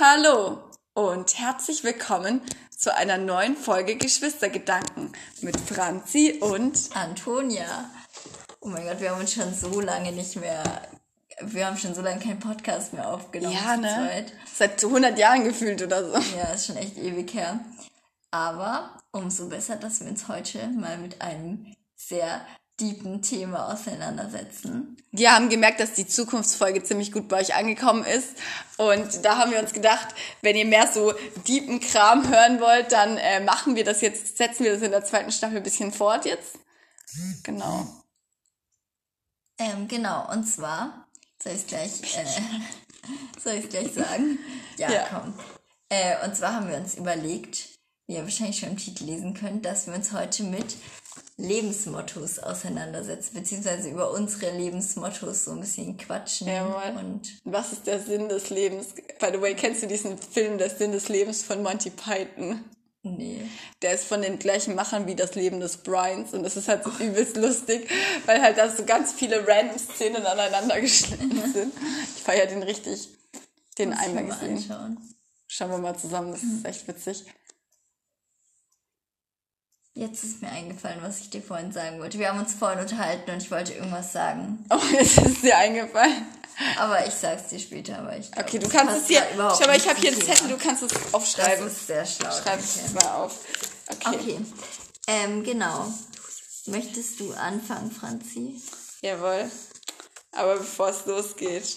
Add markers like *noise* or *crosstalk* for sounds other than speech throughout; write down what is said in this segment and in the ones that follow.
Hallo und herzlich willkommen zu einer neuen Folge Geschwistergedanken mit Franzi und Antonia. Oh mein Gott, wir haben uns schon so lange nicht mehr, wir haben schon so lange keinen Podcast mehr aufgenommen. ja, ne? Seit 100 Jahren gefühlt oder so. Ja, ist schon echt ewig her. Aber umso besser, dass wir uns heute mal mit einem sehr deepen Thema auseinandersetzen. Wir haben gemerkt, dass die Zukunftsfolge ziemlich gut bei euch angekommen ist. Und da haben wir uns gedacht, wenn ihr mehr so deepen Kram hören wollt, dann äh, machen wir das jetzt, setzen wir das in der zweiten Staffel ein bisschen fort jetzt. Genau. Ähm, genau, und zwar, soll ich es gleich, äh, *laughs* soll ich gleich sagen? Ja, Ja. komm. Äh, und zwar haben wir uns überlegt, wie ihr wahrscheinlich schon im Titel lesen könnt, dass wir uns heute mit Lebensmottos auseinandersetzen, beziehungsweise über unsere Lebensmottos so ein bisschen quatschen. Jawohl. Und Was ist der Sinn des Lebens? By the way, kennst du diesen Film Der Sinn des Lebens von Monty Python? nee. Der ist von den gleichen Machern wie das Leben des Bryans und das ist halt so *laughs* übelst lustig, weil halt da so ganz viele random Szenen aneinander *laughs* geschnitten sind. Ich feiere den richtig, den Muss einmal gesehen. anschauen. Schauen wir mal zusammen, das ist echt witzig. Jetzt ist mir eingefallen, was ich dir vorhin sagen wollte. Wir haben uns vorhin unterhalten und ich wollte irgendwas sagen. *laughs* Oh, jetzt ist dir eingefallen. Aber ich sag's dir später, aber ich glaub, Okay, du das kannst es überhaupt schau mal, ich habe hier einen Zettel, du kannst es Das aufschreiben. ist sehr schlau. Schreib es mal auf. Okay. Okay. Ähm, genau. Möchtest du anfangen, Franzi? Jawohl. Aber bevor es losgeht,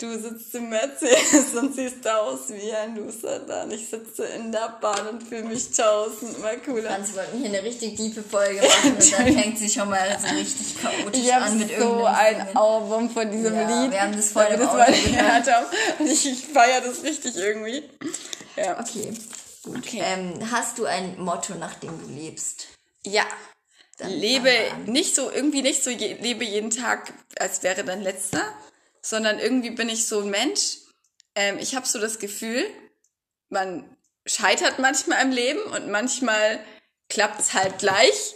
du sitzt im Mercedes *laughs* und siehst aus wie ein Loser dann. Ich sitze in der Bahn und fühle mich tausendmal cooler. Franzi wollten hier eine richtig tiefe Folge machen und dann fängt sie schon mal so richtig chaotisch Ich an mit so ein. Album von diesem Ja, Lied. wir haben das voll wir im das mal gehört. haben. Und ich, ich feiere das richtig irgendwie. Ja. Okay, gut. Okay. Ähm, hast du ein Motto, nach dem du lebst? Ja. Dann lebe nicht so, irgendwie nicht so, je, lebe jeden Tag, als wäre dein letzter, sondern irgendwie bin ich so ein Mensch. Ähm, ich habe so das Gefühl, man scheitert manchmal im Leben und manchmal klappt es halt gleich.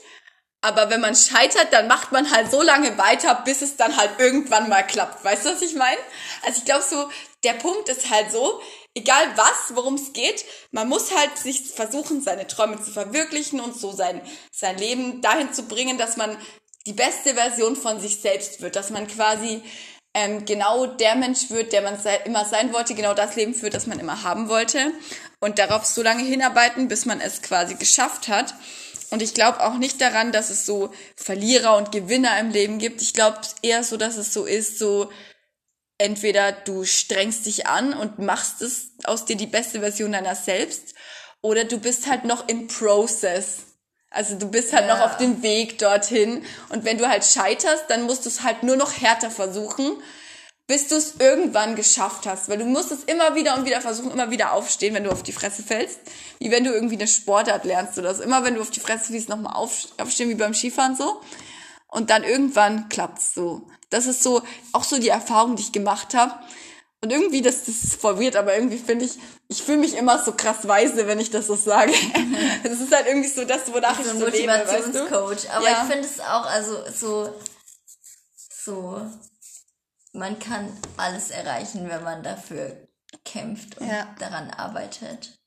Aber wenn man scheitert, dann macht man halt so lange weiter, bis es dann halt irgendwann mal klappt. Weißt du, was ich meine? Also ich glaube so, der Punkt ist halt so, egal was, worum es geht, man muss halt sich versuchen, seine Träume zu verwirklichen und so sein, sein Leben dahin zu bringen, dass man die beste Version von sich selbst wird, dass man quasi ähm, genau der Mensch wird, der man sei, immer sein wollte, genau das Leben führt, das man immer haben wollte und darauf so lange hinarbeiten, bis man es quasi geschafft hat. Und ich glaube auch nicht daran, dass es so Verlierer und Gewinner im Leben gibt. Ich glaube eher so, dass es so ist, so entweder du strengst dich an und machst es aus dir die beste Version deiner selbst oder du bist halt noch im Process. Also du bist halt Ja. noch auf dem Weg dorthin und wenn du halt scheiterst, dann musst du es halt nur noch härter versuchen, bis du es irgendwann geschafft hast, weil du musst es immer wieder und wieder versuchen, immer wieder aufstehen, wenn du auf die Fresse fällst, wie wenn du irgendwie eine Sportart lernst oder so. Immer wenn du auf die Fresse fällst, nochmal auf, aufstehen, wie beim Skifahren so. Und dann irgendwann klappt's so. Das ist so auch so die Erfahrung, die ich gemacht habe. Und irgendwie, das, das ist voll weird, aber irgendwie finde ich, ich fühle mich immer so krass weise, wenn ich das so sage. *laughs* Es ist halt irgendwie so das, wonach ich so ein so lebe, weißt du? Motivationscoach. Aber Ja. ich finde es auch, also so, so, man kann alles erreichen, wenn man dafür kämpft und Ja. daran arbeitet.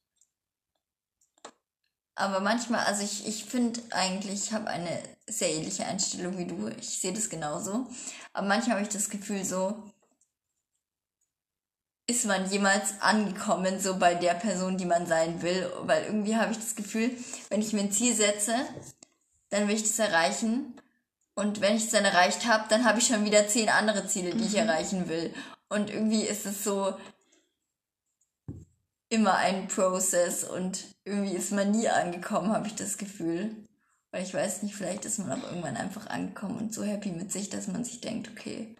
Aber manchmal, also ich, ich finde eigentlich, ich habe eine sehr ähnliche Einstellung wie du. Ich sehe das genauso. Aber manchmal habe ich das Gefühl so, ist man jemals angekommen, so bei der Person, die man sein will? Weil irgendwie habe ich das Gefühl, wenn ich mir ein Ziel setze, dann will ich das erreichen. Und wenn ich es dann erreicht habe, dann habe ich schon wieder zehn andere Ziele, die ich erreichen will. Und irgendwie ist es so immer ein Prozess und irgendwie ist man nie angekommen, habe ich das Gefühl. Weil ich weiß nicht, vielleicht ist man auch irgendwann einfach angekommen und so happy mit sich, dass man sich denkt, okay,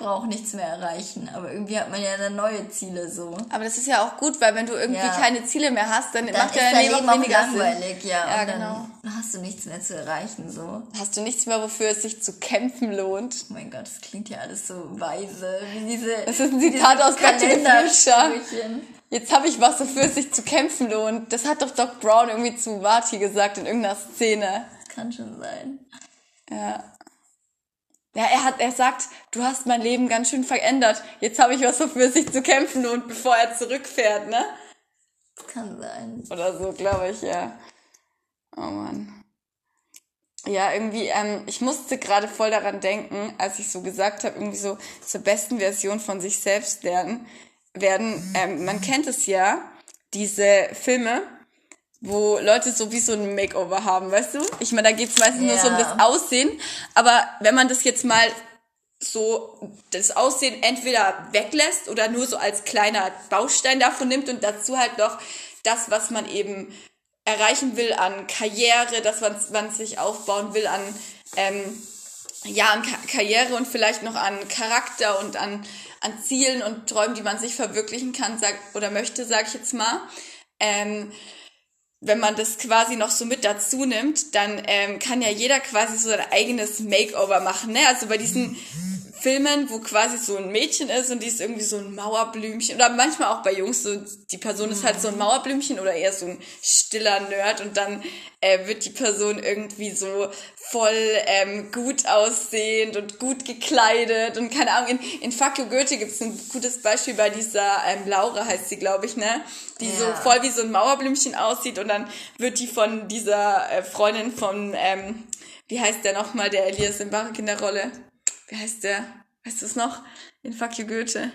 brauche nichts mehr erreichen. Aber irgendwie hat man ja dann neue Ziele so. Aber das ist ja auch gut, weil wenn du irgendwie Ja. keine Ziele mehr hast, dann, Dann macht ja dein Leben auch weniger Sinn. langweilig, ja. Ja, und dann genau. hast du nichts mehr zu erreichen, so. Hast du nichts mehr, wofür es sich zu kämpfen lohnt. Oh mein Gott, das klingt ja alles so weise. Wie diese, Das ist ein Zitat aus Future. Kalendersprüchen. Jetzt habe ich was, wofür es sich zu kämpfen lohnt. Das hat doch Doc Brown irgendwie zu Marty gesagt in irgendeiner Szene. Kann schon sein. Ja. ja, er hat, er sagt, du hast mein Leben ganz schön verändert. Jetzt habe ich was für sich zu kämpfen und bevor er zurückfährt, ne? Kann sein. Oder so, glaube ich, ja. Oh Mann. Ja, irgendwie, ähm, ich musste gerade voll daran denken, als ich so gesagt habe, irgendwie so zur besten Version von sich selbst lernen werden. Ähm, man kennt es ja, diese Filme, wo Leute so wie so ein Makeover haben, weißt du? Ich meine, da geht's meistens nur so um Ja. das Aussehen. Aber wenn man das jetzt mal so das Aussehen entweder weglässt oder nur so als kleiner Baustein davon nimmt und dazu halt noch das, was man eben erreichen will an Karriere, das man, man sich aufbauen will an ähm, ja an Ka Karriere und vielleicht noch an Charakter und an an Zielen und Träumen, die man sich verwirklichen kann, sag, oder möchte, sag ich jetzt mal. Ähm, wenn man das quasi noch so mit dazu nimmt, dann ähm, kann ja jeder quasi so sein eigenes Makeover machen. Ne? Also bei diesen Filmen, wo quasi so ein Mädchen ist und die ist irgendwie so ein Mauerblümchen oder manchmal auch bei Jungs so, die Person ist halt so ein Mauerblümchen oder eher so ein stiller Nerd und dann äh, wird die Person irgendwie so voll ähm, gut aussehend und gut gekleidet und keine Ahnung, in, in Fuck You Goethe gibt's ein gutes Beispiel bei dieser ähm, Laura heißt sie, glaube ich, ne? Die so Ja. voll wie so ein Mauerblümchen aussieht und dann wird die von dieser äh, Freundin von, ähm, wie heißt der nochmal, der Elias Mbarek in der Rolle? Wie heißt der? Weißt du es noch? In Fuck You Goethe.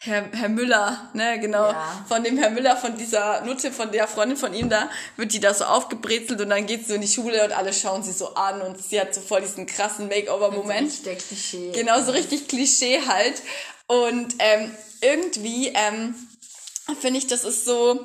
Herr, Herr Müller, ne, genau. Ja. Von dem Herr Müller, von dieser Nutte, von der Freundin von ihm da, wird die da so aufgebrezelt und dann geht sie so in die Schule und alle schauen sie so an und sie hat so voll diesen krassen Makeover-Moment. Richtig der Klischee. Genau, so richtig Klischee halt. Und ähm, irgendwie ähm, finde ich, das ist so,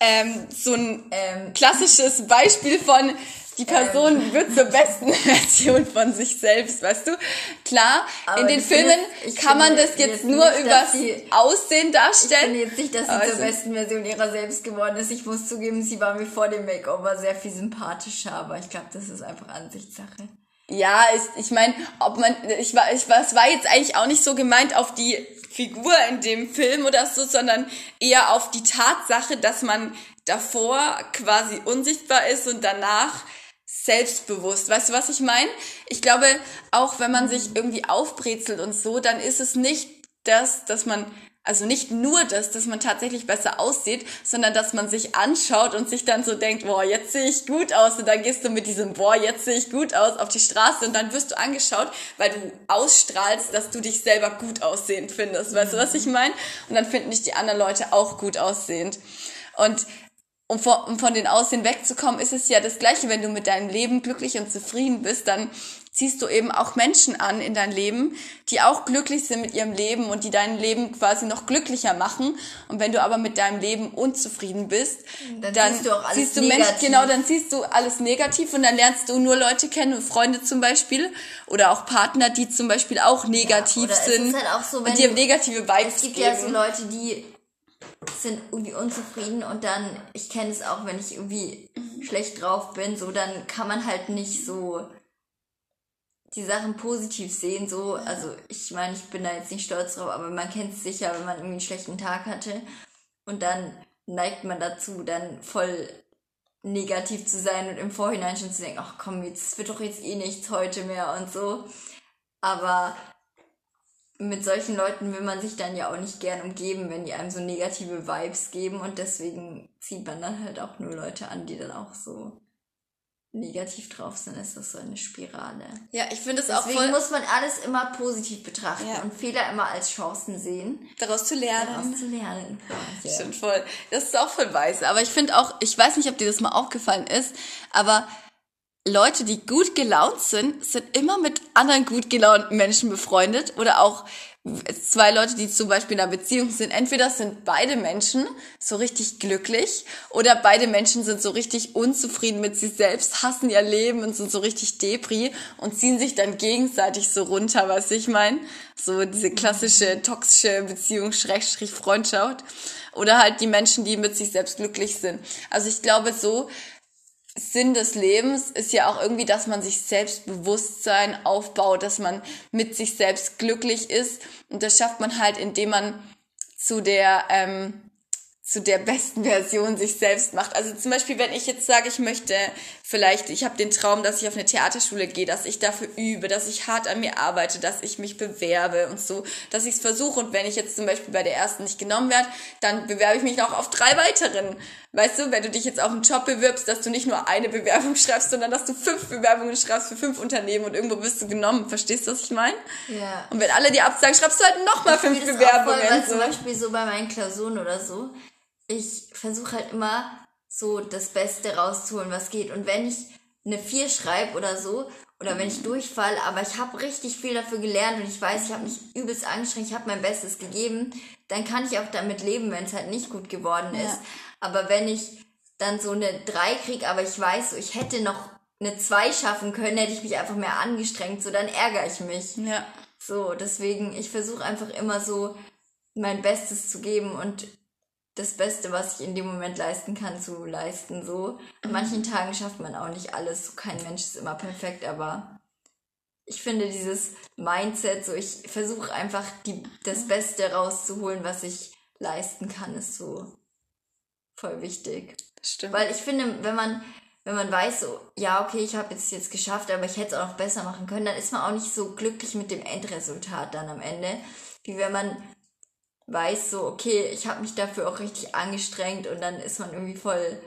ähm, so ein Ähm. klassisches Beispiel von, die Person wird zur besten *laughs* Version von sich selbst, weißt du? Klar, Aber in den Filmen jetzt- kann man das jetzt jetzt nur nicht, übers sie- Aussehen Ich finde darstellen. jetzt nicht, dass sie Aber zur es- besten Version ihrer selbst geworden ist. Ich muss zugeben, sie war mir vor dem Makeover sehr viel sympathischer, aber ich glaube, das ist einfach Ansichtssache. Ja, ich, ich meine, ob man, ich war, ich war, es war jetzt eigentlich auch nicht so gemeint auf die Figur in dem Film oder so, sondern eher auf die Tatsache, dass man davor quasi unsichtbar ist und danach selbstbewusst. Weißt du, was ich meine? Ich glaube, auch wenn man sich irgendwie aufbrezelt und so, dann ist es nicht das, dass man, also nicht nur das, dass man tatsächlich besser aussieht, sondern dass man sich anschaut und sich dann so denkt, boah, jetzt sehe ich gut aus. Und dann gehst du mit diesem, boah, jetzt sehe ich gut aus auf die Straße und dann wirst du angeschaut, weil du ausstrahlst, dass du dich selber gut aussehend findest. Weißt du, was ich meine? Und dann finden dich die anderen Leute auch gut aussehend. Und um von, um von den Aussehen wegzukommen, ist es ja das Gleiche, wenn du mit deinem Leben glücklich und zufrieden bist, dann ziehst du eben auch Menschen an in dein Leben, die auch glücklich sind mit ihrem Leben und die dein Leben quasi noch glücklicher machen. Und wenn du aber mit deinem Leben unzufrieden bist, Dann dann, siehst du auch alles siehst du negativ. Menschen, genau, dann siehst du alles negativ und dann lernst du nur Leute kennen, Freunde zum Beispiel oder auch Partner, die zum Beispiel auch negativ es sind halt so, und dir negative Vibes Es gibt geben. ja so Leute, die sind irgendwie unzufrieden und dann, ich kenne es auch, wenn ich irgendwie schlecht drauf bin, so, dann kann man halt nicht so die Sachen positiv sehen, so, also ich meine, ich bin da jetzt nicht stolz drauf, aber man kennt es sicher, wenn man irgendwie einen schlechten Tag hatte und dann neigt man dazu, dann voll negativ zu sein und im Vorhinein schon zu denken, ach komm, jetzt wird doch jetzt eh nichts heute mehr und so. Aber mit solchen Leuten will man sich dann ja auch nicht gern umgeben, wenn die einem so negative Vibes geben und deswegen zieht man dann halt auch nur Leute an, die dann auch so negativ drauf sind. Ist das so eine Spirale. ja, ich finde es auch Deswegen voll muss man alles immer positiv betrachten Ja. und Fehler immer als Chancen sehen, daraus zu lernen. daraus zu lernen. quasi. Stimmt voll. Das ist auch voll weise. Aber ich finde auch, ich weiß nicht, ob dir das mal aufgefallen ist, aber Leute, die gut gelaunt sind, sind immer mit anderen gut gelaunten Menschen befreundet oder auch zwei Leute, die zum Beispiel in einer Beziehung sind. Entweder sind beide Menschen so richtig glücklich oder beide Menschen sind so richtig unzufrieden mit sich selbst, hassen ihr Leben und sind so richtig Depri und ziehen sich dann gegenseitig so runter, was ich meine. So diese klassische toxische Beziehung, Schrägstrich Freundschaft. Oder halt die Menschen, die mit sich selbst glücklich sind. Also ich glaube so, Sinn des Lebens ist ja auch irgendwie, dass man sich Selbstbewusstsein aufbaut, dass man mit sich selbst glücklich ist. Und das schafft man halt, indem man zu der, ähm, zu der besten Version sich selbst macht. Also zum Beispiel, wenn ich jetzt sage, ich möchte vielleicht, ich habe den Traum, dass ich auf eine Theaterschule gehe, dass ich dafür übe, dass ich hart an mir arbeite, dass ich mich bewerbe und so, dass ich es versuche. Und wenn ich jetzt zum Beispiel bei der ersten nicht genommen werde, dann bewerbe ich mich noch auf drei weiteren. Weißt du, wenn du dich jetzt auf einen Job bewirbst, dass du nicht nur eine Bewerbung schreibst, sondern dass du fünf Bewerbungen schreibst für fünf Unternehmen und irgendwo bist du genommen. Verstehst du, was ich meine? Ja. Und wenn alle dir absagen, schreibst du halt nochmal fünf das Bewerbungen. Voll, weil so. zum Beispiel so bei meinen Klausuren oder so, ich versuche halt immer so das Beste rauszuholen, was geht. Und wenn ich eine 4 schreibe oder so, oder wenn ich durchfall, aber ich habe richtig viel dafür gelernt und ich weiß, ich habe mich übelst angestrengt, ich habe mein Bestes gegeben, dann kann ich auch damit leben, wenn es halt nicht gut geworden ist. Ja. Aber wenn ich dann so eine 3 krieg, aber ich weiß, so, ich hätte noch eine 2 schaffen können, hätte ich mich einfach mehr angestrengt, so dann ärgere ich mich. Ja. So, deswegen, ich versuche einfach immer so mein Bestes zu geben und das Beste, was ich in dem Moment leisten kann, zu leisten. So. An manchen Tagen schafft man auch nicht alles. So, kein Mensch ist immer perfekt, aber ich finde dieses Mindset, so ich versuche einfach die, das Beste rauszuholen, was ich leisten kann, ist so voll wichtig. Stimmt. Weil ich finde, wenn man, wenn man weiß, so, ja, okay, ich habe es jetzt geschafft, aber ich hätte es auch noch besser machen können, dann ist man auch nicht so glücklich mit dem Endresultat dann am Ende, wie wenn man weiß, so, okay, ich habe mich dafür auch richtig angestrengt und dann ist man irgendwie voll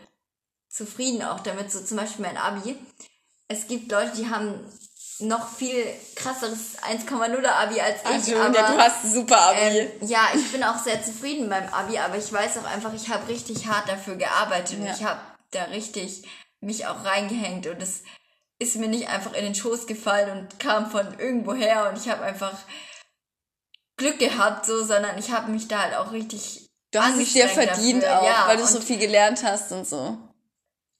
zufrieden auch damit. So zum Beispiel mein Abi. Es gibt Leute, die haben noch viel krasseres 1,0er Abi als ich. Also, aber, ja, du hast ein super Abi. ähm, ja, ich bin auch sehr zufrieden beim Abi, aber ich weiß auch einfach, ich habe richtig hart dafür gearbeitet und Ja. ich habe da richtig mich auch reingehängt und es ist mir nicht einfach in den Schoß gefallen und kam von irgendwoher und ich habe einfach Glück gehabt, so, sondern ich habe mich da halt auch richtig du hast es dir verdient dafür. auch, ja, weil du und, so viel gelernt hast und so.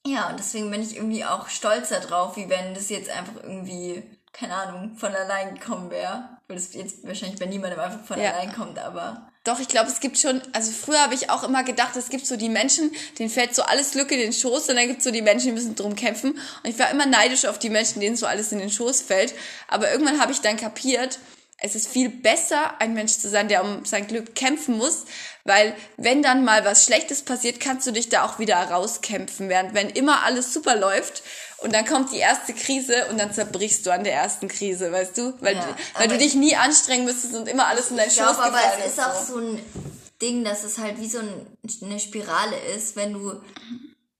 Ja, und deswegen bin ich irgendwie auch stolzer drauf, wie wenn das jetzt einfach irgendwie, keine Ahnung, von allein gekommen wäre. Weil das jetzt wahrscheinlich bei niemandem einfach von Ja. allein kommt, aber Doch, ich glaube, es gibt schon, also früher habe ich auch immer gedacht, es gibt so die Menschen, denen fällt so alles Glück in den Schoß und dann gibt es so die Menschen, die müssen drum kämpfen. Und ich war immer neidisch auf die Menschen, denen so alles in den Schoß fällt. Aber irgendwann habe ich dann kapiert, es ist viel besser, ein Mensch zu sein, der um sein Glück kämpfen muss, weil wenn dann mal was Schlechtes passiert, kannst du dich da auch wieder rauskämpfen, während wenn immer alles super läuft und dann kommt die erste Krise und dann zerbrichst du an der ersten Krise, weißt du? Weil, Ja, weil du dich nie anstrengen müsstest und immer alles in Ich Schoß glaube aber, gefallen es ist auch so ein Ding, dass es halt wie so ein, eine Spirale ist, wenn du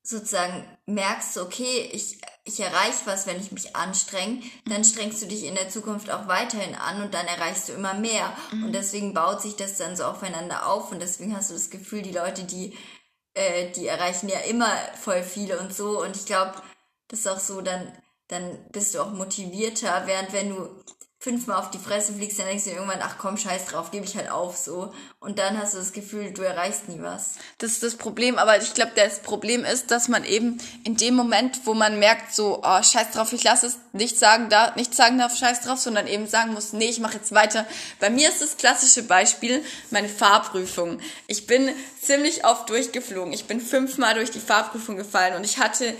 sozusagen merkst, okay, ich, ich erreiche was, wenn ich mich anstrenge, dann strengst du dich in der Zukunft auch weiterhin an und dann erreichst du immer mehr. Und deswegen baut sich das dann so aufeinander auf und deswegen hast du das Gefühl, die Leute, die, äh, die erreichen ja immer voll viele und so. Und ich glaube, das ist auch so, dann, dann bist du auch motivierter, während wenn du fünfmal auf die Fresse fliegst, dann denkst du irgendwann, ach komm, scheiß drauf, gebe ich halt auf so. Und dann hast du das Gefühl, du erreichst nie was. Das ist das Problem, aber ich glaube, das Problem ist, dass man eben in dem Moment, wo man merkt, so, oh, scheiß drauf, ich lasse es nicht sagen, da, nicht sagen darf, scheiß drauf, sondern eben sagen muss, nee, ich mache jetzt weiter. Bei mir ist das klassische Beispiel meine Fahrprüfung. Ich bin ziemlich oft durchgeflogen. Ich bin fünfmal durch die Fahrprüfung gefallen und ich hatte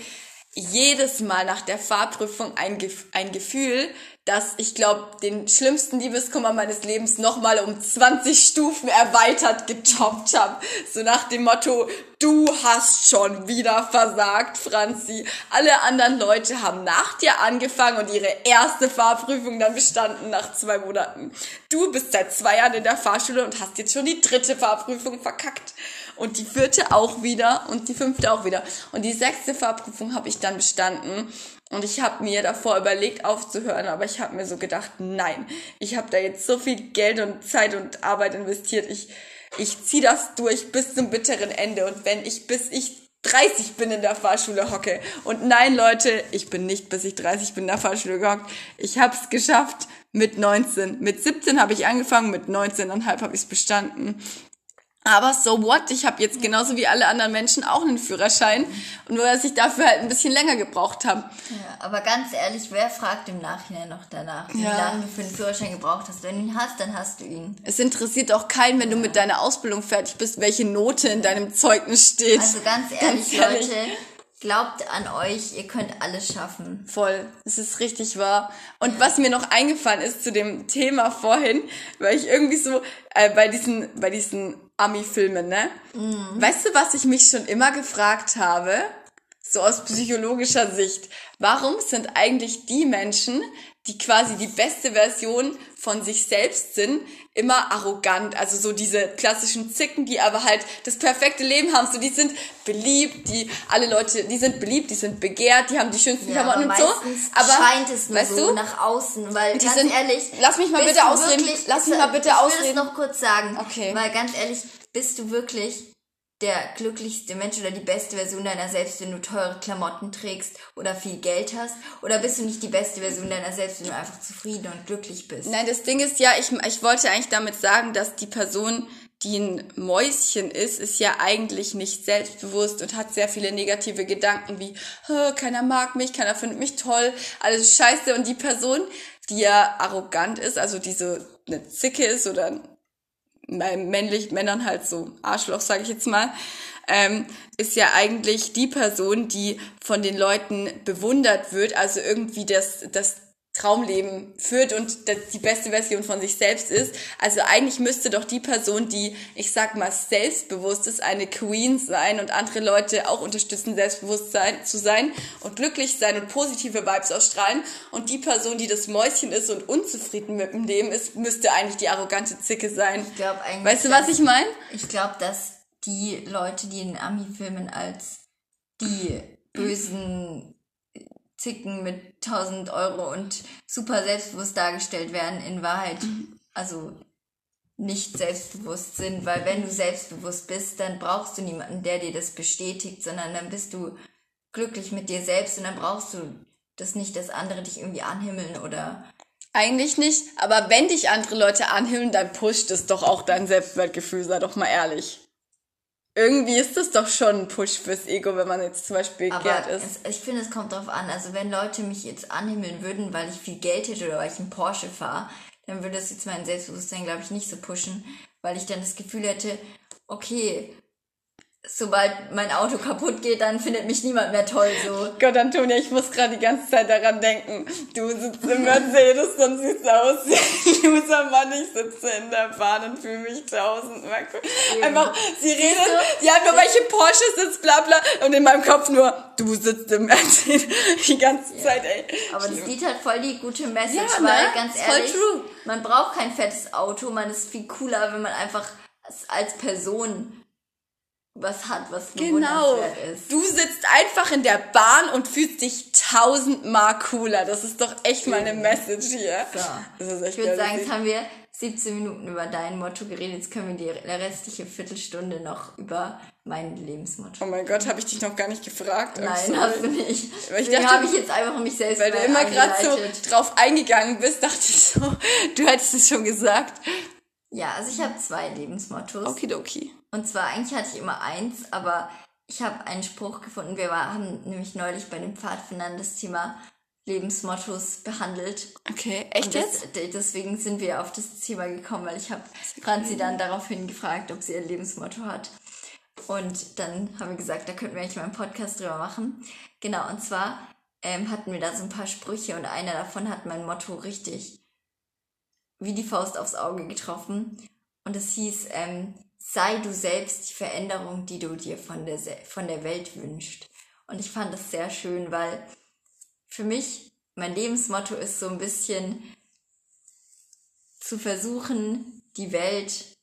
jedes Mal nach der Fahrprüfung ein, Gef ein Gefühl, dass ich glaube, den schlimmsten Liebeskummer meines Lebens nochmal um 20 Stufen erweitert getoppt habe. So nach dem Motto, du hast schon wieder versagt, Franzi. Alle anderen Leute haben nach dir angefangen und ihre erste Fahrprüfung dann bestanden nach zwei Monaten. Du bist seit zwei Jahren in der Fahrschule und hast jetzt schon die dritte Fahrprüfung verkackt. Und die vierte auch wieder und die fünfte auch wieder. Und die sechste Fahrprüfung habe ich dann bestanden. Und ich habe mir davor überlegt aufzuhören, aber ich habe mir so gedacht, nein, ich habe da jetzt so viel Geld und Zeit und Arbeit investiert. Ich, ich ziehe das durch bis zum bitteren Ende. Und wenn ich bis ich 30 bin in der Fahrschule hocke. Und nein, Leute, ich bin nicht bis ich 30 bin in der Fahrschule gehockt. Ich habe es geschafft mit 19. Mit 17 habe ich angefangen, mit 19,5 habe ich es bestanden. Aber so what? Ich habe jetzt genauso wie alle anderen Menschen auch einen Führerschein. Und nur, dass ich dafür halt ein bisschen länger gebraucht habe. Ja, aber ganz ehrlich, wer fragt im Nachhinein noch danach, wie Ja. lange du für den Führerschein gebraucht hast? Wenn du ihn hast, dann hast du ihn. Es interessiert auch keinen, wenn du mit deiner Ausbildung fertig bist, welche Note in deinem Zeugnis steht. Also ganz ehrlich, Leute, glaubt an euch, ihr könnt alles schaffen. Voll, es ist richtig wahr. Und was mir noch eingefallen ist zu dem Thema vorhin, weil ich irgendwie so äh, bei diesen bei diesen Ami-Filmen, ne? Weißt du, was ich mich schon immer gefragt habe? so aus psychologischer Sicht, warum sind eigentlich die Menschen, die quasi die beste Version von sich selbst sind, immer arrogant. Also so diese klassischen Zicken, die aber halt das perfekte Leben haben. So die sind beliebt, die alle Leute, die sind beliebt, die sind begehrt, die haben die schönsten Ja, Klamotten aber und so. Aber scheint es nur weißt so du, nach außen, weil Die ganz sind- ehrlich. lass mich mal bitte ausreden. Lass mich mal bitte ich will ausreden. es noch kurz sagen. Okay. Weil ganz ehrlich, bist du wirklich der glücklichste Mensch oder die beste Version deiner selbst, wenn du teure Klamotten trägst oder viel Geld hast? Oder bist du nicht die beste Version deiner selbst, wenn du einfach zufrieden und glücklich bist? Nein, das Ding ist ja, ich, ich wollte eigentlich damit sagen, dass die Person, die ein Mäuschen ist, ist ja eigentlich nicht selbstbewusst und hat sehr viele negative Gedanken wie, "Hä, keiner mag mich, keiner findet mich toll, alles scheiße. Und die Person, die ja arrogant ist, also diese eine Zicke ist oder männlich Männern halt so Arschloch, sage ich jetzt mal, ähm, ist ja eigentlich die Person, die von den Leuten bewundert wird, also irgendwie das, das Traumleben führt und das die beste Version von sich selbst ist. Also eigentlich müsste doch die Person, die, ich sag mal, selbstbewusst ist, eine Queen sein und andere Leute auch unterstützen, selbstbewusst sein, zu sein und glücklich sein und positive Vibes ausstrahlen. Und die Person, die das Mäuschen ist und unzufrieden mit dem Leben ist, müsste eigentlich die arrogante Zicke sein. Ich glaube eigentlich. Weißt du, was ich meine? Ich glaube, dass die Leute, die in Ami-Filmen als die *clears throat* bösen Zicken mit 1000 Euro und super selbstbewusst dargestellt werden, in Wahrheit also nicht selbstbewusst sind, weil wenn du selbstbewusst bist, dann brauchst du niemanden, der dir das bestätigt, sondern dann bist du glücklich mit dir selbst und dann brauchst du das nicht, dass andere dich irgendwie anhimmeln oder Eigentlich nicht, aber wenn dich andere Leute anhimmeln, dann pusht es doch auch dein Selbstwertgefühl, sei doch mal ehrlich. Irgendwie ist das doch schon ein Push fürs Ego, wenn man jetzt zum Beispiel Aber begehrt ist. es, ich finde, es kommt drauf an. Also wenn Leute mich jetzt anhimmeln würden, weil ich viel Geld hätte oder weil ich einen Porsche fahre, dann würde das jetzt mein Selbstbewusstsein, glaube ich, nicht so pushen, weil ich dann das Gefühl hätte, okay, sobald mein Auto kaputt geht, dann findet mich niemand mehr toll so. Gott, Antonia, ich muss gerade die ganze Zeit daran denken. Du sitzt im Mercedes und siehst aus wie ein Mann. Ich sitze in der Bahn und fühle mich tausendmal cool. Einfach, sie redet, die hat nur welche Porsche sitzt, bla bla. Und in meinem Kopf nur, du sitzt im Mercedes *laughs* die ganze Zeit, ey. Aber das Lied hat voll die gute Message, Ja, weil ne? ganz ehrlich, true. man braucht kein fettes Auto, man ist viel cooler, wenn man einfach als Person was hat, was Genau. ist. Du sitzt einfach in der Bahn und fühlst dich tausendmal cooler. Das ist doch echt mal eine Message hier. So. Ich würde sagen, jetzt haben wir 17 Minuten über dein Motto geredet. Jetzt können wir die restliche Viertelstunde noch über mein Lebensmotto. Oh mein Gott, habe ich dich noch gar nicht gefragt. Nein, hast du nicht. Weil ich dachte, habe ich jetzt einfach mich selbst Weil du immer gerade so drauf eingegangen bist, dachte ich so, *laughs* du hättest es schon gesagt. Ja, also ich habe zwei Lebensmottos. Okidoki. Und zwar, eigentlich hatte ich immer eins, aber ich habe einen Spruch gefunden. Wir war, haben nämlich neulich bei den Pfadfindern das Thema Lebensmottos behandelt. Okay, echt jetzt? das, de- deswegen sind wir auf das Thema gekommen, weil ich habe Franzi dann daraufhin gefragt, ob sie ein Lebensmotto hat. Und dann haben wir gesagt, da könnten wir eigentlich mal einen Podcast drüber machen. Genau, und zwar ähm, hatten wir da so ein paar Sprüche und einer davon hat mein Motto richtig wie die Faust aufs Auge getroffen. Und es hieß, ähm, sei du selbst die Veränderung, die du dir von der, von der Welt wünschst. Und ich fand das sehr schön, weil für mich mein Lebensmotto ist so ein bisschen zu versuchen, die Welt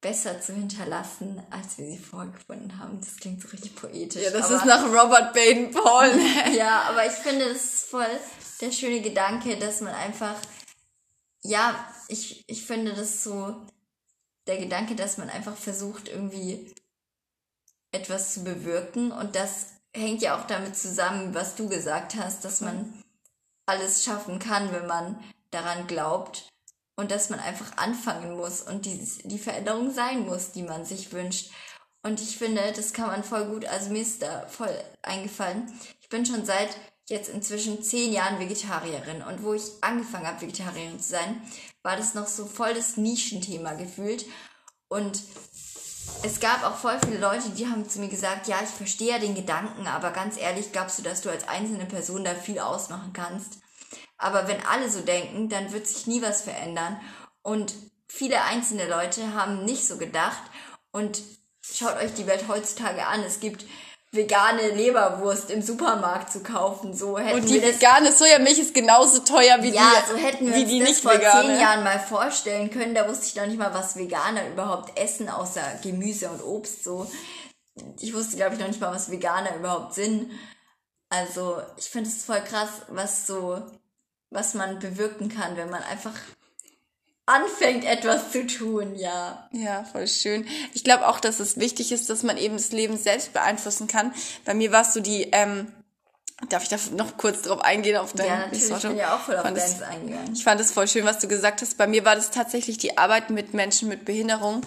besser zu hinterlassen, als wir sie vorgefunden haben. Das klingt so richtig poetisch. Ja, das aber, ist nach Robert Baden-Paul. *laughs* ja, aber ich finde, das ist voll der schöne Gedanke, dass man einfach, ja, ich, ich finde das so, der Gedanke, dass man einfach versucht, irgendwie etwas zu bewirken und das hängt ja auch damit zusammen, was du gesagt hast, dass man alles schaffen kann, wenn man daran glaubt und dass man einfach anfangen muss und die, die Veränderung sein muss, die man sich wünscht. Und ich finde, das kann man voll gut, also mir ist da voll eingefallen. Ich bin schon seit jetzt inzwischen zehn Jahren Vegetarierin und wo ich angefangen habe, Vegetarierin zu sein, war das noch so voll das Nischenthema gefühlt. Und es gab auch voll viele Leute, die haben zu mir gesagt, ja, ich verstehe ja den Gedanken, aber ganz ehrlich, glaubst du, dass du als einzelne Person da viel ausmachen kannst? Aber wenn alle so denken, dann wird sich nie was verändern. Und viele einzelne Leute haben nicht so gedacht. Und schaut euch die Welt heutzutage an. Es gibt vegane Leberwurst im Supermarkt zu kaufen. So hätten Und die wir das, vegane Sojamilch ist genauso teuer wie ja, die, so hätten wir wie die das nicht vor zehn. Jahren mal vorstellen können. Da wusste ich noch nicht mal, was Veganer überhaupt essen, außer Gemüse und Obst. So, ich wusste, glaube ich, noch nicht mal, was Veganer überhaupt sind. Also, ich finde es voll krass, was so, was man bewirken kann, wenn man einfach anfängt, etwas zu tun, ja. Ja, voll schön. Ich glaube auch, dass es wichtig ist, dass man eben das Leben selbst beeinflussen kann. Bei mir war es so die, ähm, darf ich da noch kurz drauf eingehen auf dein Ja, natürlich, ich bin ja auch voll auf fand es- Bands eingegangen. Ich fand es voll schön, was du gesagt hast. Bei mir war das tatsächlich die Arbeit mit Menschen mit Behinderung,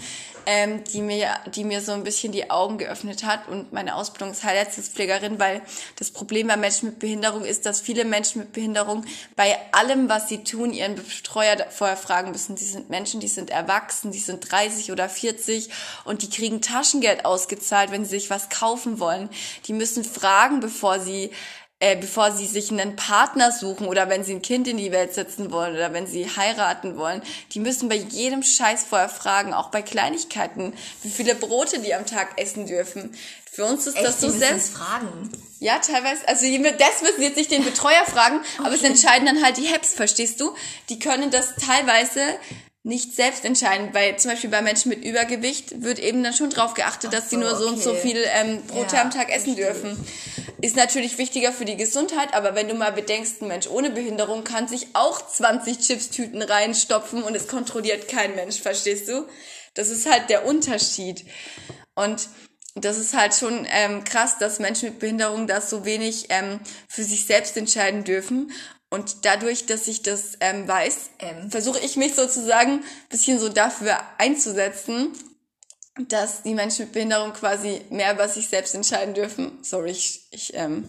ähm, die mir, die mir so ein bisschen die Augen geöffnet hat. Und meine Ausbildung ist Heilerziehungspflegerin, weil das Problem bei Menschen mit Behinderung ist, dass viele Menschen mit Behinderung bei allem, was sie tun, ihren Betreuer vorher fragen müssen. Die sind Menschen, die sind erwachsen, die sind 30 oder 40 und die kriegen Taschengeld ausgezahlt, wenn sie sich was kaufen wollen. Die müssen fragen, bevor sie äh, bevor sie sich einen Partner suchen oder wenn sie ein Kind in die Welt setzen wollen oder wenn sie heiraten wollen. Die müssen bei jedem Scheiß vorher fragen, auch bei Kleinigkeiten, wie viele Brote die am Tag essen dürfen. Für uns ist das Echt, so die müssen selbst. fragen. Ja, teilweise. Also das müssen sie jetzt nicht den Betreuer fragen, aber es entscheiden dann halt die Heps, verstehst du? Die können das teilweise nicht selbst entscheiden, weil zum Beispiel bei Menschen mit Übergewicht wird eben dann schon drauf geachtet, dass sie so, nur so und so okay. viel ähm, Brote Ja, am Tag essen verstehe. dürfen. Ist natürlich wichtiger für die Gesundheit, aber wenn du mal bedenkst, ein Mensch ohne Behinderung kann sich auch 20 Chipstüten reinstopfen und es kontrolliert kein Mensch, verstehst du? Das ist halt der Unterschied. Und das ist halt schon ähm, krass, dass Menschen mit Behinderung das so wenig ähm, für sich selbst entscheiden dürfen. Und dadurch, dass ich das ähm, weiß, Ähm. versuche ich mich sozusagen ein bisschen so dafür einzusetzen, dass die Menschen mit Behinderung quasi mehr über sich selbst entscheiden dürfen. Sorry, ich, ich, ähm,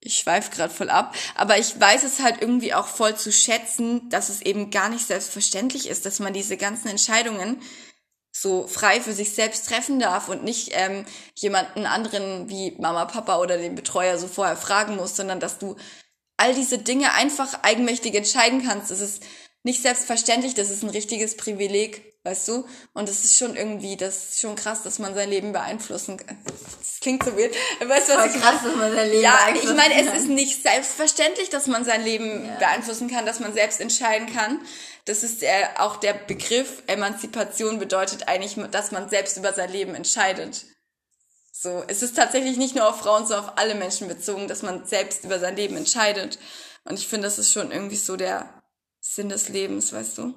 ich schweife gerade voll ab. Aber ich weiß es halt irgendwie auch voll zu schätzen, dass es eben gar nicht selbstverständlich ist, dass man diese ganzen Entscheidungen so frei für sich selbst treffen darf und nicht ähm, jemanden anderen wie Mama, Papa oder den Betreuer so vorher fragen muss, sondern dass du all diese Dinge einfach eigenmächtig entscheiden kannst. Das ist nicht selbstverständlich, das ist ein richtiges Privileg, weißt du? Und das ist schon irgendwie, das ist schon krass, dass man sein Leben beeinflussen kann. Das klingt so wild. Weißt du, was ich krass, dass man sein Leben ja, ich beeinflussen meine, es kann. ist nicht selbstverständlich, dass man sein Leben beeinflussen kann, dass man selbst entscheiden kann. Das ist äh, auch der Begriff Emanzipation bedeutet eigentlich, dass man selbst über sein Leben entscheidet. So, es ist tatsächlich nicht nur auf Frauen, sondern auf alle Menschen bezogen, dass man selbst über sein Leben entscheidet. Und ich finde, das ist schon irgendwie so der Sinn des Lebens, weißt du?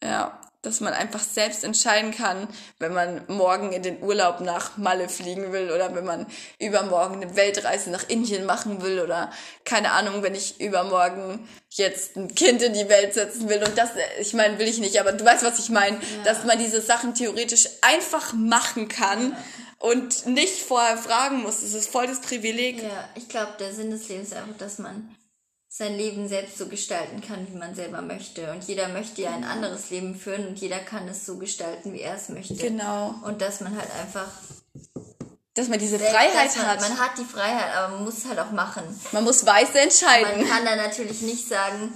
Ja, dass man einfach selbst entscheiden kann, wenn man morgen in den Urlaub nach Malle fliegen will oder wenn man übermorgen eine Weltreise nach Indien machen will oder keine Ahnung, wenn ich übermorgen jetzt ein Kind in die Welt setzen will und das, ich meine, will ich nicht, aber du weißt, was ich meine, dass man diese Sachen theoretisch einfach machen kann und nicht vorher fragen muss. Das ist voll das Privileg. Ja, ich glaube, der Sinn des Lebens ist einfach, dass man sein Leben selbst so gestalten kann, wie man selber möchte. Und jeder möchte ja ein anderes Leben führen und jeder kann es so gestalten, wie er es möchte. Genau. Und dass man halt einfach Dass man diese selbst- Freiheit man, hat. Man hat die Freiheit, aber man muss es halt auch machen. Man muss weise entscheiden. Man kann da natürlich nicht sagen,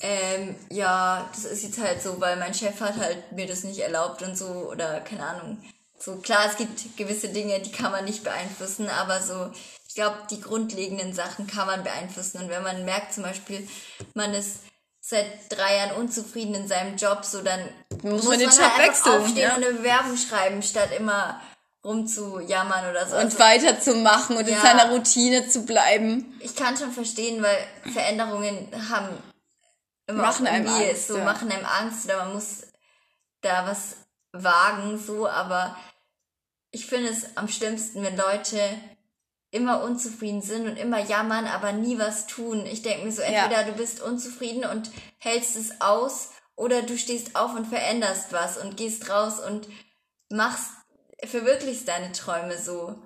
ähm, ja, das ist jetzt halt so, weil mein Chef hat halt mir das nicht erlaubt und so oder keine Ahnung. So klar, es gibt gewisse Dinge, die kann man nicht beeinflussen, aber so, ich glaube, die grundlegenden Sachen kann man beeinflussen. Und wenn man merkt zum Beispiel, man ist seit drei Jahren unzufrieden in seinem Job, so dann Muss muss, man den man Job halt wechseln, aufstehen ja. und eine Bewerbung schreiben, statt immer rumzujammern oder so. und Also- weiterzumachen und in Ja. seiner Routine zu bleiben. ich kann schon verstehen, weil Veränderungen haben immer Machen einem Angst, so ja. machen einem Angst oder man muss da was wagen so, aber ich finde es am schlimmsten, wenn Leute immer unzufrieden sind und immer jammern, aber nie was tun. Ich denke mir so, Ja. entweder du bist unzufrieden und hältst es aus oder du stehst auf und veränderst was und gehst raus und machst, verwirklichst deine Träume so.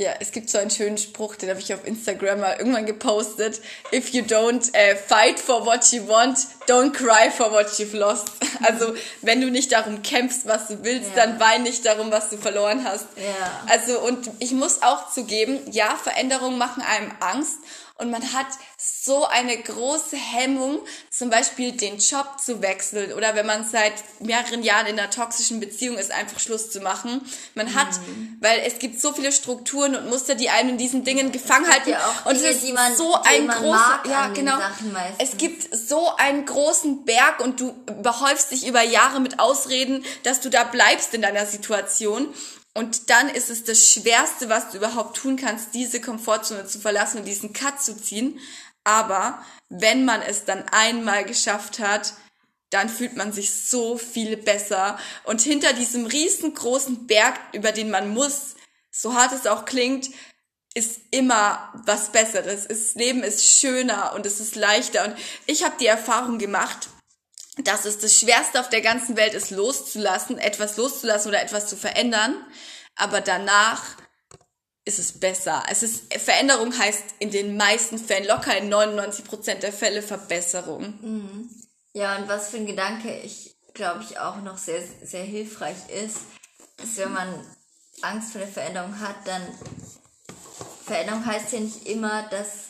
Ja, es gibt so einen schönen Spruch, den habe ich auf Instagram mal irgendwann gepostet. If you don't äh, fight for what you want, don't cry for what you've lost. *laughs* Also, wenn du nicht darum kämpfst, was du willst, Ja. dann wein nicht darum, was du verloren hast. Ja. Also, und ich muss auch zugeben, ja, Veränderungen machen einem Angst. Und man hat so eine große Hemmung, zum Beispiel den Job zu wechseln oder wenn man seit mehreren Jahren in einer toxischen Beziehung ist, einfach Schluss zu machen. Man hat, mhm. weil es gibt so viele Strukturen und Muster, die einen in diesen Dingen gefangen halten. Ja und Dinge, es ist man, so ein großer, ja genau, es gibt so einen großen Berg und du behäufst dich über Jahre mit Ausreden, dass du da bleibst in deiner Situation. Und dann ist es das Schwerste, was du überhaupt tun kannst, diese Komfortzone zu verlassen und diesen Cut zu ziehen. Aber wenn man es dann einmal geschafft hat, dann fühlt man sich so viel besser. Und hinter diesem riesengroßen Berg, über den man muss, so hart es auch klingt, ist immer was Besseres. Das Leben ist schöner und es ist leichter. Und ich habe die Erfahrung gemacht, dass es das Schwerste auf der ganzen Welt ist, loszulassen, etwas loszulassen oder etwas zu verändern. Aber danach ist es besser. Es ist, Veränderung heißt in den meisten Fällen, locker in 99 Prozent der Fälle Verbesserung. Mhm. Ja, und was für ein Gedanke ich, glaube ich, auch noch sehr, sehr hilfreich ist, ist, wenn man Angst vor der Veränderung hat, dann Veränderung heißt ja nicht immer, dass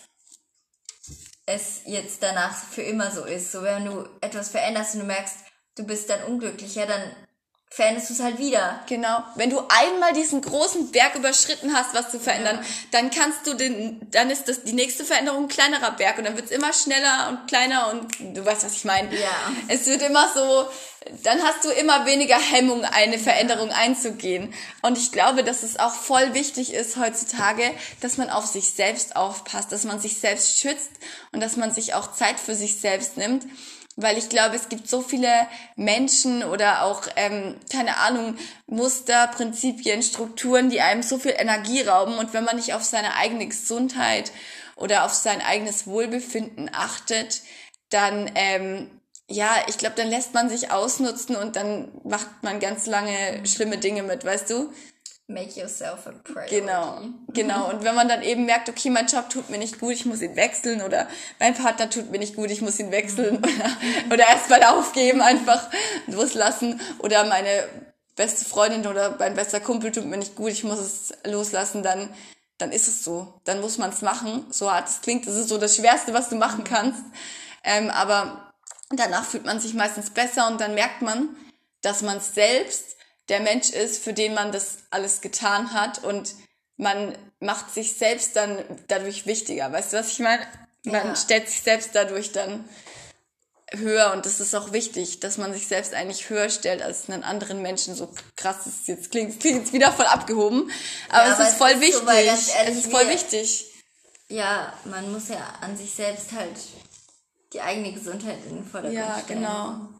es jetzt danach für immer so ist. So, wenn du etwas veränderst und du merkst, du bist dann unglücklicher, dann veränderst du es halt wieder. Genau. Wenn du einmal diesen großen Berg überschritten hast, was zu verändern, ja. dann kannst du den, dann ist das die nächste Veränderung ein kleinerer Berg und dann wird's immer schneller und kleiner und du weißt, was ich meine. Ja. Es wird immer so, dann hast du immer weniger Hemmung, eine Veränderung einzugehen. Und ich glaube, dass es auch voll wichtig ist heutzutage, dass man auf sich selbst aufpasst, dass man sich selbst schützt und dass man sich auch Zeit für sich selbst nimmt weil ich glaube, es gibt so viele Menschen oder auch, ähm, keine Ahnung, Muster, Prinzipien, Strukturen, die einem so viel Energie rauben. Und wenn man nicht auf seine eigene Gesundheit oder auf sein eigenes Wohlbefinden achtet, dann, ähm, ja, ich glaube, dann lässt man sich ausnutzen und dann macht man ganz lange schlimme Dinge mit, weißt du? Make yourself a priority. Genau, genau. Und wenn man dann eben merkt, okay, mein Job tut mir nicht gut, ich muss ihn wechseln oder mein Partner tut mir nicht gut, ich muss ihn wechseln mhm. oder, oder erstmal aufgeben, einfach loslassen oder meine beste Freundin oder mein bester Kumpel tut mir nicht gut, ich muss es loslassen, dann, dann ist es so. Dann muss man es machen. So hart es klingt, das ist so das Schwerste, was du machen kannst. Ähm, aber danach fühlt man sich meistens besser und dann merkt man, dass man es selbst der Mensch ist, für den man das alles getan hat und man macht sich selbst dann dadurch wichtiger. Weißt du, was ich meine? Man ja. stellt sich selbst dadurch dann höher und das ist auch wichtig, dass man sich selbst eigentlich höher stellt als einen anderen Menschen. So krass ist jetzt klingt, klingt jetzt wieder voll abgehoben, aber ja, es aber ist voll es wichtig. So, ehrlich, es ist voll wichtig. Ja, man muss ja an sich selbst halt die eigene Gesundheit in den Vordergrund ja, stellen. Ja, genau.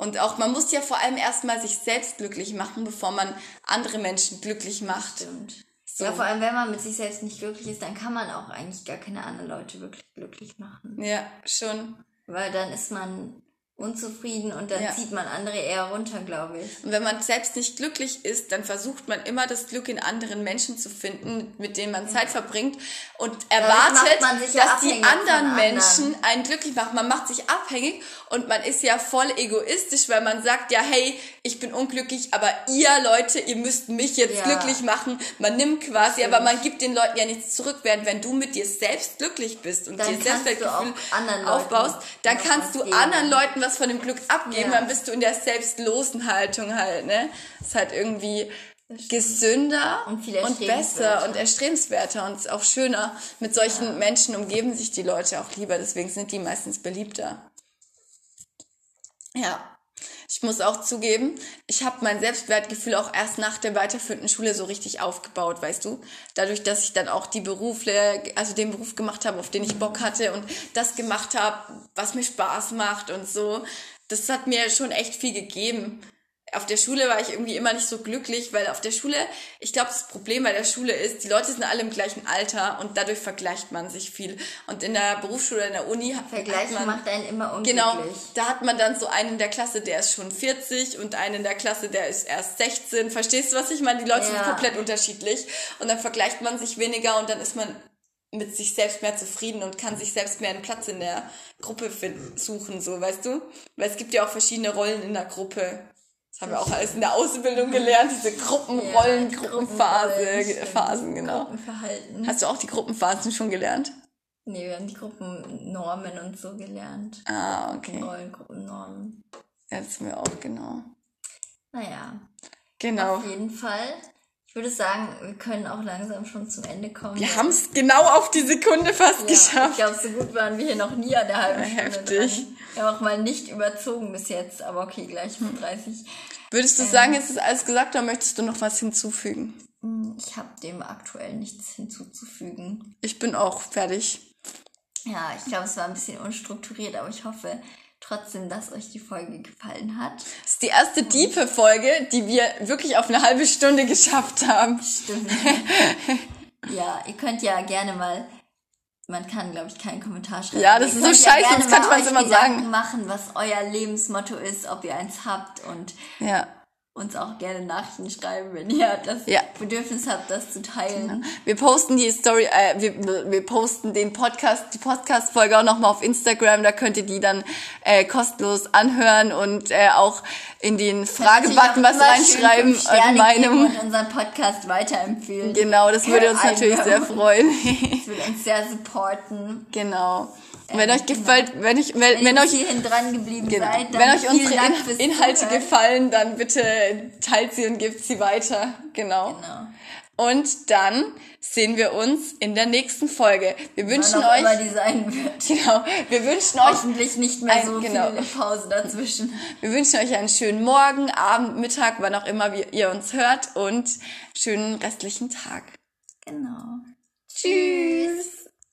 Und auch, man muss ja vor allem erstmal sich selbst glücklich machen, bevor man andere Menschen glücklich macht. Stimmt. So. Ja, vor allem, wenn man mit sich selbst nicht glücklich ist, dann kann man auch eigentlich gar keine anderen Leute wirklich glücklich machen. Ja, schon. Weil dann ist man unzufrieden und dann ja. zieht man andere eher runter, glaube ich. Und wenn man selbst nicht glücklich ist, dann versucht man immer das Glück in anderen Menschen zu finden, mit denen man Zeit verbringt und erwartet, dass die anderen Menschen einen glücklich machen. Man macht sich abhängig und man ist ja voll egoistisch, weil man sagt ja, hey, ich bin unglücklich, aber ihr Leute, ihr müsst mich jetzt ja. glücklich machen. Man nimmt quasi, Stimmt. aber man gibt den Leuten ja nichts zurück, während wenn du mit dir selbst glücklich bist und dann dir Selbstwertgefühl aufbaust, dann kannst du anderen Leuten was was von dem Glück abgeben, ja. dann bist du in der selbstlosen Haltung halt, ne? ist halt irgendwie gesünder und, und besser und erstrebenswerter und auch schöner. Mit solchen ja. Menschen umgeben sich die Leute auch lieber, deswegen sind die meistens beliebter. Ja. Ich muss auch zugeben, ich habe mein Selbstwertgefühl auch erst nach der weiterführenden Schule so richtig aufgebaut, weißt du? Dadurch, dass ich dann auch die Berufle, also den Beruf gemacht habe, auf den ich Bock hatte und das gemacht habe, was mir Spaß macht und so. Das hat mir schon echt viel gegeben auf der Schule war ich irgendwie immer nicht so glücklich, weil auf der Schule, ich glaube, das Problem bei der Schule ist, die Leute sind alle im gleichen Alter und dadurch vergleicht man sich viel. Und in der Berufsschule, in der Uni hat, Vergleichen man... macht einen immer unglücklich. Genau, da hat man dann so einen in der Klasse, der ist schon 40 und einen in der Klasse, der ist erst 16. Verstehst du, was ich meine? Die Leute ja. sind komplett unterschiedlich und dann vergleicht man sich weniger und dann ist man mit sich selbst mehr zufrieden und kann sich selbst mehr einen Platz in der Gruppe finden, suchen, so, weißt du? Weil es gibt ja auch verschiedene Rollen in der Gruppe. Das haben wir auch alles in der Ausbildung gelernt, diese Gruppenrollen, ja, Gruppenphase, Phasen, genau. Gruppenverhalten. Hast du auch die Gruppenphasen schon gelernt? Nee, wir haben die Gruppennormen und so gelernt. Ah, okay. Rollen, Gruppennormen. Das haben wir auch, genau. Naja, Genau. auf jeden Fall. Ich würde sagen, wir können auch langsam schon zum Ende kommen. Wir haben es genau auf die Sekunde fast ja, Ich geschafft. glaube, so gut waren wir hier noch nie an der halben Stunde heftig. dran. Wir haben auch mal nicht überzogen bis jetzt, aber okay, gleich Hm. 35. Würdest du sagen, jetzt ist alles gesagt oder möchtest du noch was hinzufügen? Hm, Ich habe dem aktuell nichts hinzuzufügen. Ich bin auch fertig. Ja, ich glaube, es war ein bisschen unstrukturiert, aber ich hoffe trotzdem, dass euch die Folge gefallen hat. Das ist die erste diepe Folge, die wir wirklich auf eine halbe Stunde geschafft haben. Stimmt. *laughs* ja, ihr könnt ja gerne mal. Man kann, glaube ich, keinen Kommentar schreiben. Ja, das Ihr ist so ja scheiße, könnte mal man's euch immer Gedanken sagen. machen, was euer Lebensmotto ist, ob ihr eins habt und Ja. Uns auch gerne Nachrichten schreiben, wenn ihr das Ja. Bedürfnis habt, das zu teilen. Wir posten die Story, äh, wir, wir posten den Podcast, die Podcast-Folge auch nochmal auf Instagram. Da könnt ihr die dann äh, kostenlos anhören und äh, auch in den Fragebutton was reinschreiben, eure Meinung. Und unseren Podcast weiterempfehlen. Genau, das würde uns *laughs* natürlich sehr freuen. Das würde uns sehr supporten. genau. Wenn euch gefällt, wenn ich, wenn, Wenn, wenn ihr euch hierhin dran geblieben Genau. seid, dann Wenn euch unsere In Inhalte Zuhören. gefallen, dann bitte teilt sie und gebt sie weiter. Genau. Genau. Und dann sehen wir uns in der nächsten Folge. Wir wünschen immer euch, die sein wird. genau, wir wünschen euch, Hoffentlich nicht mehr ein- so genau. viel Pause dazwischen. wir wünschen euch einen schönen Morgen, Abend, Mittag, wann auch immer ihr uns hört und schönen restlichen Tag. Genau. Tschüss.